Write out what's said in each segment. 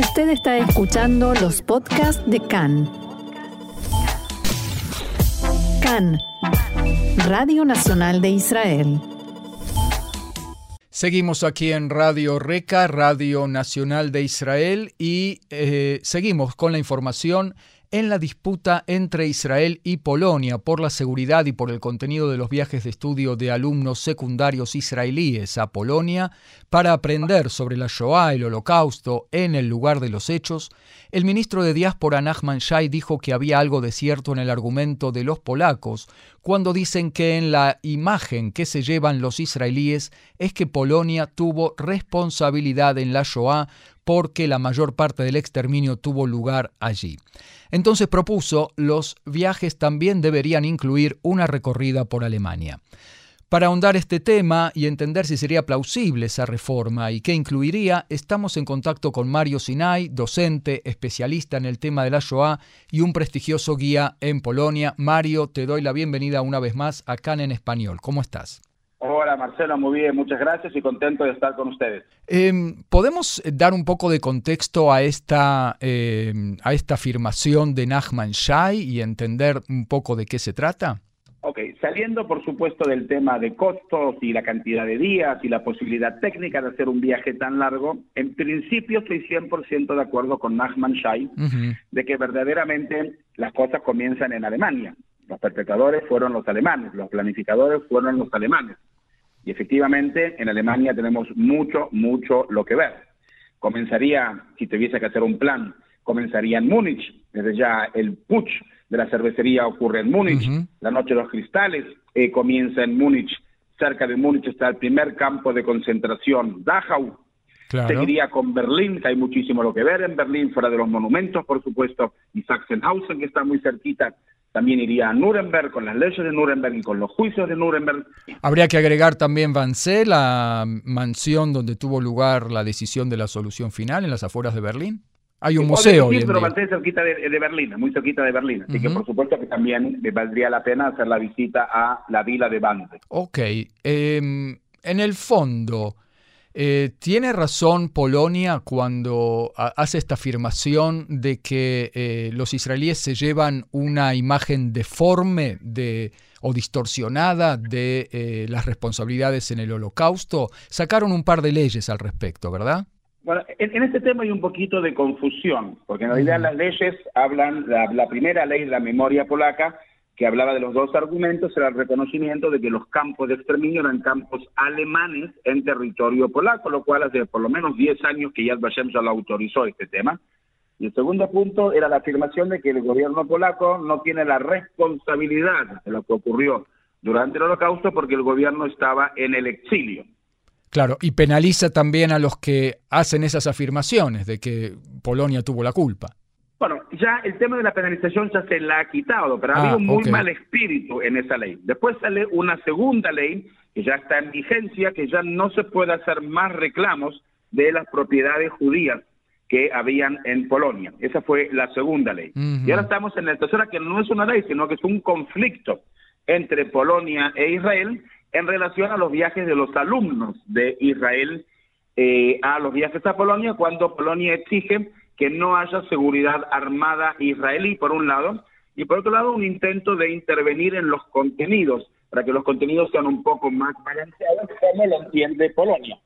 Usted está escuchando los podcasts de CAN. CAN, Radio Nacional de Israel. Seguimos aquí en Radio Reca, Radio Nacional de Israel, y eh, seguimos con la información en la disputa entre Israel y Polonia por la seguridad y por el contenido de los viajes de estudio de alumnos secundarios israelíes a Polonia para aprender sobre la Shoah, el Holocausto, en el lugar de los hechos, el ministro de Diáspora Nachman Shai dijo que había algo de cierto en el argumento de los polacos cuando dicen que en la imagen que se llevan los israelíes es que Polonia tuvo responsabilidad en la Shoah porque la mayor parte del exterminio tuvo lugar allí. Entonces propuso los viajes también deberían incluir una recorrida por Alemania. Para ahondar este tema y entender si sería plausible esa reforma y qué incluiría, estamos en contacto con Mario Sinai, docente, especialista en el tema de la Shoah y un prestigioso guía en Polonia. Mario, te doy la bienvenida una vez más acá en Español. ¿Cómo estás? Hola Marcelo, muy bien, muchas gracias y contento de estar con ustedes. Eh, ¿Podemos dar un poco de contexto a esta, eh, a esta afirmación de Nachman Shai y entender un poco de qué se trata? Ok, saliendo por supuesto del tema de costos y la cantidad de días y la posibilidad técnica de hacer un viaje tan largo, en principio estoy 100% de acuerdo con Nachman Shai de que verdaderamente las cosas comienzan en Alemania. Los perpetradores fueron los alemanes, los planificadores fueron los alemanes. Y efectivamente en Alemania tenemos mucho, mucho lo que ver. Comenzaría, si tuviese que hacer un plan, comenzaría en Múnich, desde ya el putsch de la cervecería ocurre en Múnich, la noche de los cristales eh, comienza en Múnich, cerca de Múnich está el primer campo de concentración, Dachau, Seguiría con Berlín, que hay muchísimo lo que ver en Berlín, fuera de los monumentos, por supuesto, y Sachsenhausen, que está muy cerquita. También iría a Nuremberg con las leyes de Nuremberg y con los juicios de Nuremberg. Habría que agregar también Wannsee, la mansión donde tuvo lugar la decisión de la solución final en las afueras de Berlín. Hay un museo. Sí, pero Wannsee es cerquita de, Berlín, muy cerquita de Berlín. Así que por supuesto que también me valdría la pena hacer la visita a la vila de Wannsee. Ok. Em, en el fondo, eh, ¿Tiene razón Polonia cuando hace esta afirmación de que eh, los israelíes se llevan una imagen deforme de, o distorsionada de eh, las responsabilidades en el holocausto? Sacaron un par de leyes al respecto, ¿verdad? Bueno, en, este tema hay un poquito de confusión, porque en realidad las leyes hablan, la, primera ley, la memoria polaca, que hablaba de los dos argumentos, era el reconocimiento de que los campos de exterminio eran campos alemanes en territorio polaco, lo cual hace por lo menos 10 años que Yad Vashem ya lo autorizó este tema. Y el segundo punto era la afirmación de que el gobierno polaco no tiene la responsabilidad de lo que ocurrió durante el holocausto porque el gobierno estaba en el exilio. Claro, y penaliza también a los que hacen esas afirmaciones de que Polonia tuvo la culpa. Bueno, ya el tema de la penalización ya se la ha quitado, pero ha habido ah, un muy mal espíritu en esa ley. Después sale una segunda ley que ya está en vigencia, que ya no se puede hacer más reclamos de las propiedades judías que habían en Polonia. Esa fue la segunda ley. Y ahora estamos en la tercera, que no es una ley, sino que es un conflicto entre Polonia e Israel en relación a los viajes de los alumnos de Israel eh, a los viajes a Polonia, cuando Polonia exige que no haya seguridad armada israelí, por un lado, y por otro lado un intento de intervenir en los contenidos, para que los contenidos sean un poco más balanceados, como lo entiende Polonia.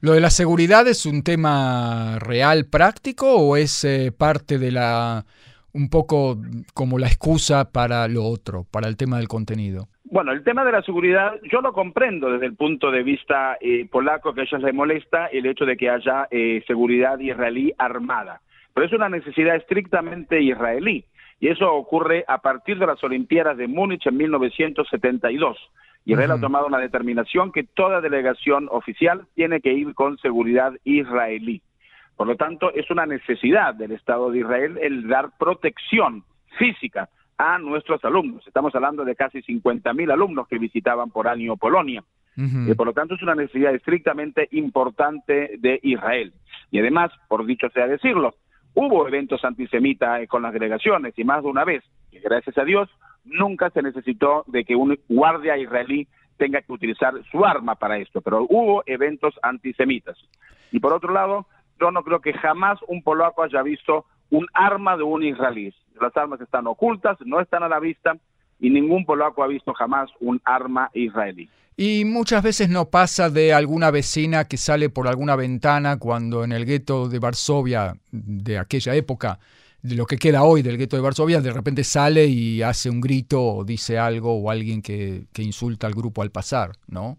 ¿Lo de la seguridad es un tema real, práctico, o es eh, parte de la, un poco como la excusa para lo otro, para el tema del contenido? Bueno, el tema de la seguridad, yo lo comprendo desde el punto de vista eh, polaco, que a ellos les molesta el hecho de que haya eh, seguridad israelí armada pero es una necesidad estrictamente israelí. Y eso ocurre a partir de las Olimpiadas de Múnich en 1972. Israel ha tomado una determinación que toda delegación oficial tiene que ir con seguridad israelí. Por lo tanto, es una necesidad del Estado de Israel el dar protección física a nuestros alumnos. Estamos hablando de casi 50.000 alumnos que visitaban por año Polonia. y por lo tanto, es una necesidad estrictamente importante de Israel. Y además, por dicho sea decirlo, Hubo eventos antisemitas con las delegaciones y más de una vez, y gracias a Dios, nunca se necesitó de que un guardia israelí tenga que utilizar su arma para esto, pero hubo eventos antisemitas. Y por otro lado, yo no creo que jamás un polaco haya visto un arma de un israelí. Las armas están ocultas, no están a la vista y ningún polaco ha visto jamás un arma israelí. Y muchas veces no pasa de alguna vecina que sale por alguna ventana cuando en el gueto de Varsovia de aquella época, de lo que queda hoy del gueto de Varsovia, de repente sale y hace un grito o dice algo o alguien que, que insulta al grupo al pasar, ¿no?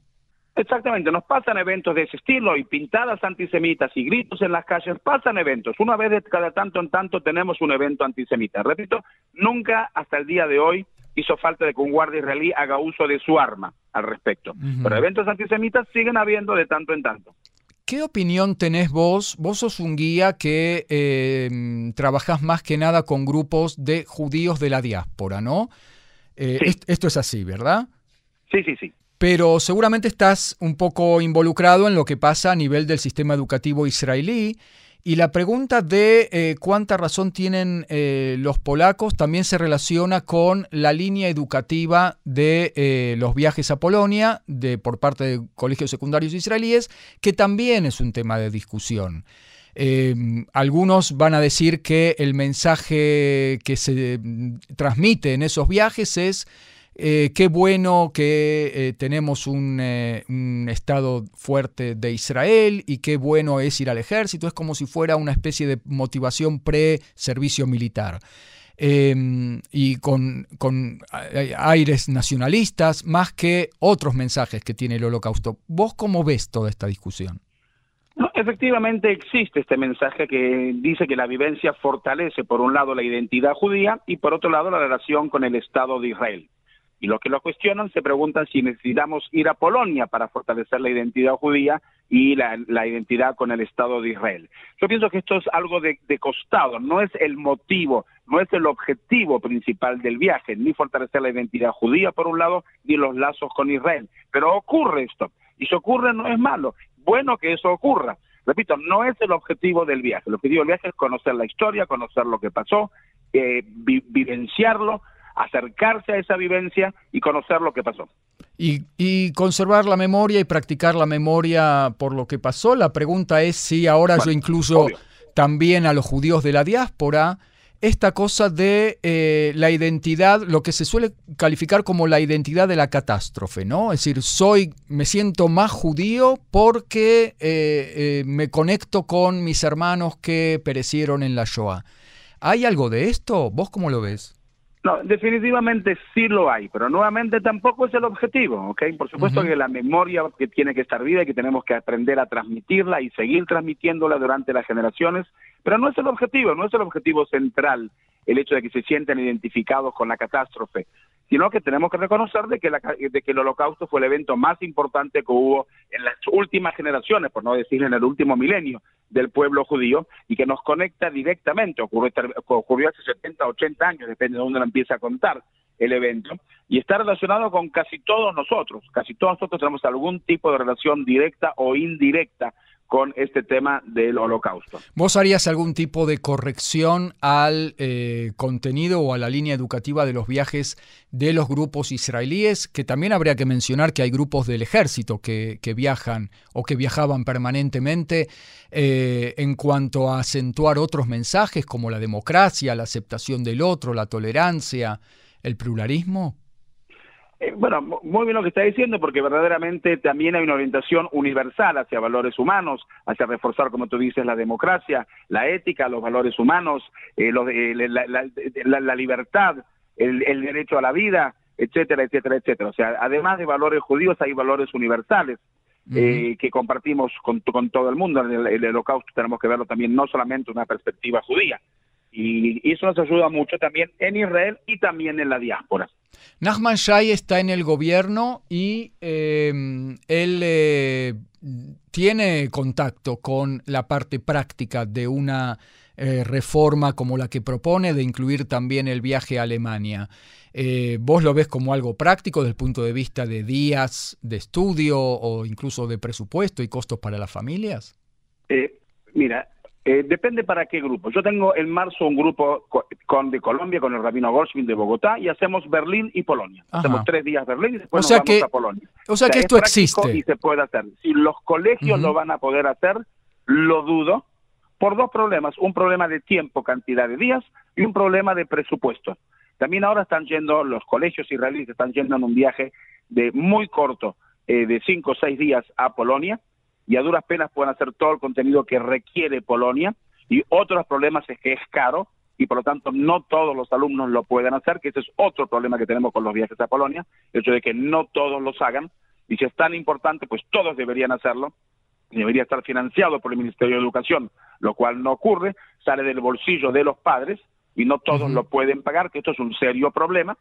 Exactamente, nos pasan eventos de ese estilo y pintadas antisemitas y gritos en las calles, pasan eventos. Una vez de cada tanto en tanto tenemos un evento antisemita. Repito, nunca hasta el día de hoy hizo falta de que un guardia israelí haga uso de su arma al respecto. Pero eventos antisemitas siguen habiendo de tanto en tanto. ¿Qué opinión tenés vos? Vos sos un guía que eh, trabajás más que nada con grupos de judíos de la diáspora, ¿no? Eh, esto es así, ¿verdad? Sí, sí, sí. Pero seguramente estás un poco involucrado en lo que pasa a nivel del sistema educativo israelí y la pregunta de eh, cuánta razón tienen eh, los polacos también se relaciona con la línea educativa de eh, los viajes a Polonia de, por parte de colegios secundarios israelíes, que también es un tema de discusión. algunos van a decir que el mensaje que se mm, transmite en esos viajes es eh, qué bueno que eh, tenemos eh, un, Estado fuerte de Israel y qué bueno es ir al ejército. Es como si fuera una especie de motivación pre-servicio militar. Em, y con, con, aires nacionalistas, más que otros mensajes que tiene el holocausto. ¿Vos cómo ves toda esta discusión? No, efectivamente existe este mensaje que dice que la vivencia fortalece por un lado la identidad judía y por otro lado la relación con el Estado de Israel. Y los que lo cuestionan se preguntan si necesitamos ir a Polonia para fortalecer la identidad judía y la, identidad con el Estado de Israel. Yo pienso que esto es algo de, costado, no es el motivo, no es el objetivo principal del viaje, ni fortalecer la identidad judía por un lado, ni los lazos con Israel. Pero ocurre esto, y si ocurre no es malo, bueno que eso ocurra. Repito, no es el objetivo del viaje, el objetivo del viaje es conocer la historia, conocer lo que pasó, eh, vivenciarlo, acercarse a esa vivencia y conocer lo que pasó. Y, conservar la memoria y practicar la memoria por lo que pasó. La pregunta es si ahora yo incluso también a los judíos de la diáspora esta cosa de eh, la identidad, lo que se suele calificar como la identidad de la catástrofe, ¿no? Es decir, soy, me siento más judío porque eh, eh, me conecto con mis hermanos que perecieron en la Shoah. ¿Hay algo de esto? ¿Vos cómo lo ves? No, definitivamente sí lo hay, pero nuevamente tampoco es el objetivo, ¿ok? Por supuesto que la memoria que tiene que estar viva y que tenemos que aprender a transmitirla y seguir transmitiéndola durante las generaciones, pero no es el objetivo, no es el objetivo central el hecho de que se sientan identificados con la catástrofe sino que tenemos que reconocer de que, de que el holocausto fue el evento más importante que hubo en las últimas generaciones, por no decir en el último milenio, del pueblo judío y que nos conecta directamente. Ocurrió, ocurrió hace 70, 80 años, depende de dónde lo empieza a contar el evento, y está relacionado con casi todos nosotros. Casi todos nosotros tenemos algún tipo de relación directa o indirecta con este tema del holocausto. ¿Vos harías algún tipo de corrección al eh, contenido o a la línea educativa de los viajes de los grupos israelíes? Que también habría que mencionar que hay grupos del ejército que, viajan o que viajaban permanentemente eh, en cuanto a acentuar otros mensajes como la democracia, la aceptación del otro, la tolerancia, el pluralismo. Eh, bueno, muy bien lo que está diciendo, porque verdaderamente también hay una orientación universal hacia valores humanos, hacia reforzar, como tú dices, la democracia, la ética, los valores humanos, eh, la, libertad, el, derecho a la vida, etcétera, etcétera, etcétera. O sea, además de valores judíos, hay valores universales. Eh, que compartimos con, todo el mundo. El, el holocausto tenemos que verlo también no solamente una perspectiva judía, y eso nos ayuda mucho también en Israel y también en la diáspora. Nachman Shai está en el gobierno y em, él eh, tiene contacto con la parte práctica de una eh, reforma como la que propone de incluir también el viaje a Alemania. Eh, ¿Vos lo ves como algo práctico desde el punto de vista de días de estudio o incluso de presupuesto y costos para las familias? mira, eh, depende para qué grupo. Yo tengo en marzo un grupo con, de Colombia, con el Rabino Gorsvin de Bogotá, y hacemos Berlín y Polonia. Hacemos tres días Berlín y después nos vamos a Polonia. O sea, que esto existe. Y se puede hacer. Si los colegios lo van a poder hacer, lo dudo, por dos problemas, un problema de tiempo, cantidad de días, y un problema de presupuesto. También ahora están yendo, los colegios israelíes están yendo en un viaje de muy corto, eh, de cinco o seis días a Polonia, y a duras penas pueden hacer todo el contenido que requiere Polonia, y otros problemas es que es caro, y por lo tanto no todos los alumnos lo pueden hacer, que ese es otro problema que tenemos con los viajes a Polonia, el hecho de que no todos los hagan, y si es tan importante, pues todos deberían hacerlo, debería estar financiado por el Ministerio de Educación, lo cual no ocurre, sale del bolsillo de los padres y no todos lo pueden pagar, que esto es un serio problema.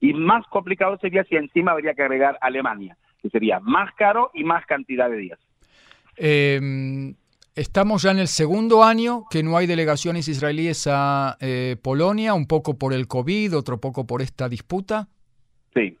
Y más complicado sería si encima habría que agregar Alemania, que sería más caro y más cantidad de días. Em, estamos ya en el segundo año que no hay delegaciones israelíes a eh, Polonia, un poco por el COVID, otro poco por esta disputa. Sí.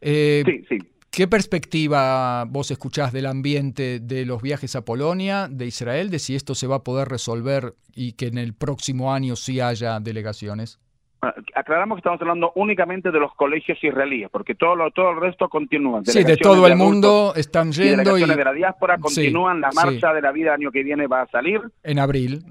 Eh, sí, sí. ¿Qué perspectiva vos escuchás del ambiente de los viajes a Polonia, de Israel, de si esto se va a poder resolver y que en el próximo año sí haya delegaciones? Ah, aclaramos que estamos hablando únicamente de los colegios israelíes, porque todo, lo, todo el resto continúa. Sí, de todo el mundo están yendo. Y de la diáspora continúan, la marcha de la vida año que viene va a salir. En abril,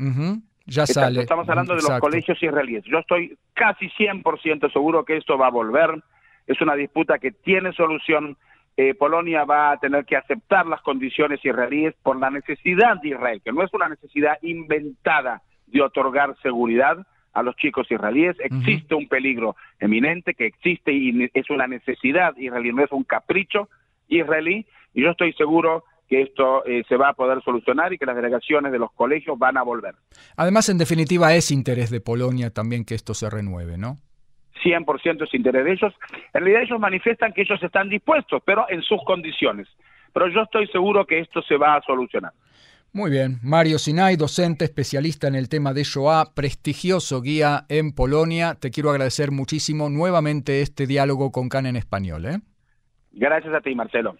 ya sale. Estamos hablando de los colegios israelíes. Yo estoy casi 100% seguro que esto va a volver. Es una disputa que tiene solución eh, Polonia va a tener que aceptar las condiciones israelíes por la necesidad de Israel, que no es una necesidad inventada de otorgar seguridad a los chicos israelíes. Existe un peligro eminente que existe y es una necesidad israelí, no es un capricho israelí, y yo estoy seguro que esto eh, se va a poder solucionar y que las delegaciones de los colegios van a volver. Además, en definitiva, es interés de Polonia también que esto se renueve, ¿no? 100% es interés de ellos. En realidad ellos manifiestan que ellos están dispuestos, pero en sus condiciones. Pero yo estoy seguro que esto se va a solucionar. Muy bien. Mario Sinay, docente, especialista en el tema de Shoah, prestigioso guía en Polonia. Te quiero agradecer muchísimo nuevamente este diálogo con CAN en español. ¿eh? Gracias a ti, Marcelo.